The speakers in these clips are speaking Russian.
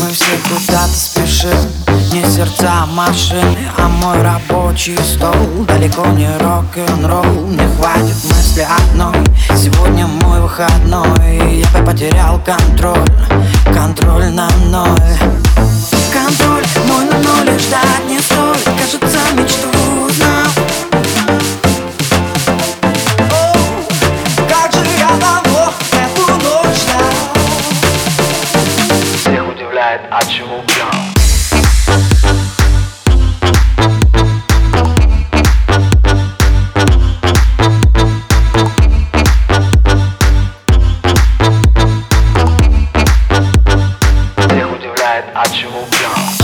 Мы все куда-то спешим. Не сердца, машины А мой рабочий стол. Далеко не рок-н-ролл Не хватит мысли одной. Сегодня мой выходной Я потерял Контроль Всех удивляет, от чего пьем Всех удивляет, от чего пьем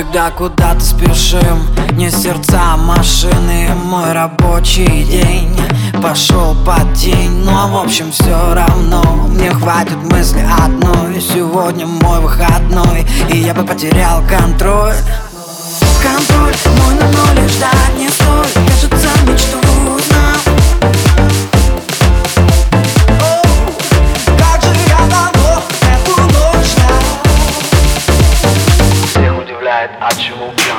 Всегда куда-то спешим. Не сердца, а машины. Мой рабочий день Пошел под тень. Но в общем все равно. Мне хватит мысли одной. Сегодня мой выходной И я бы потерял контроль. Контроль мой на had, I drove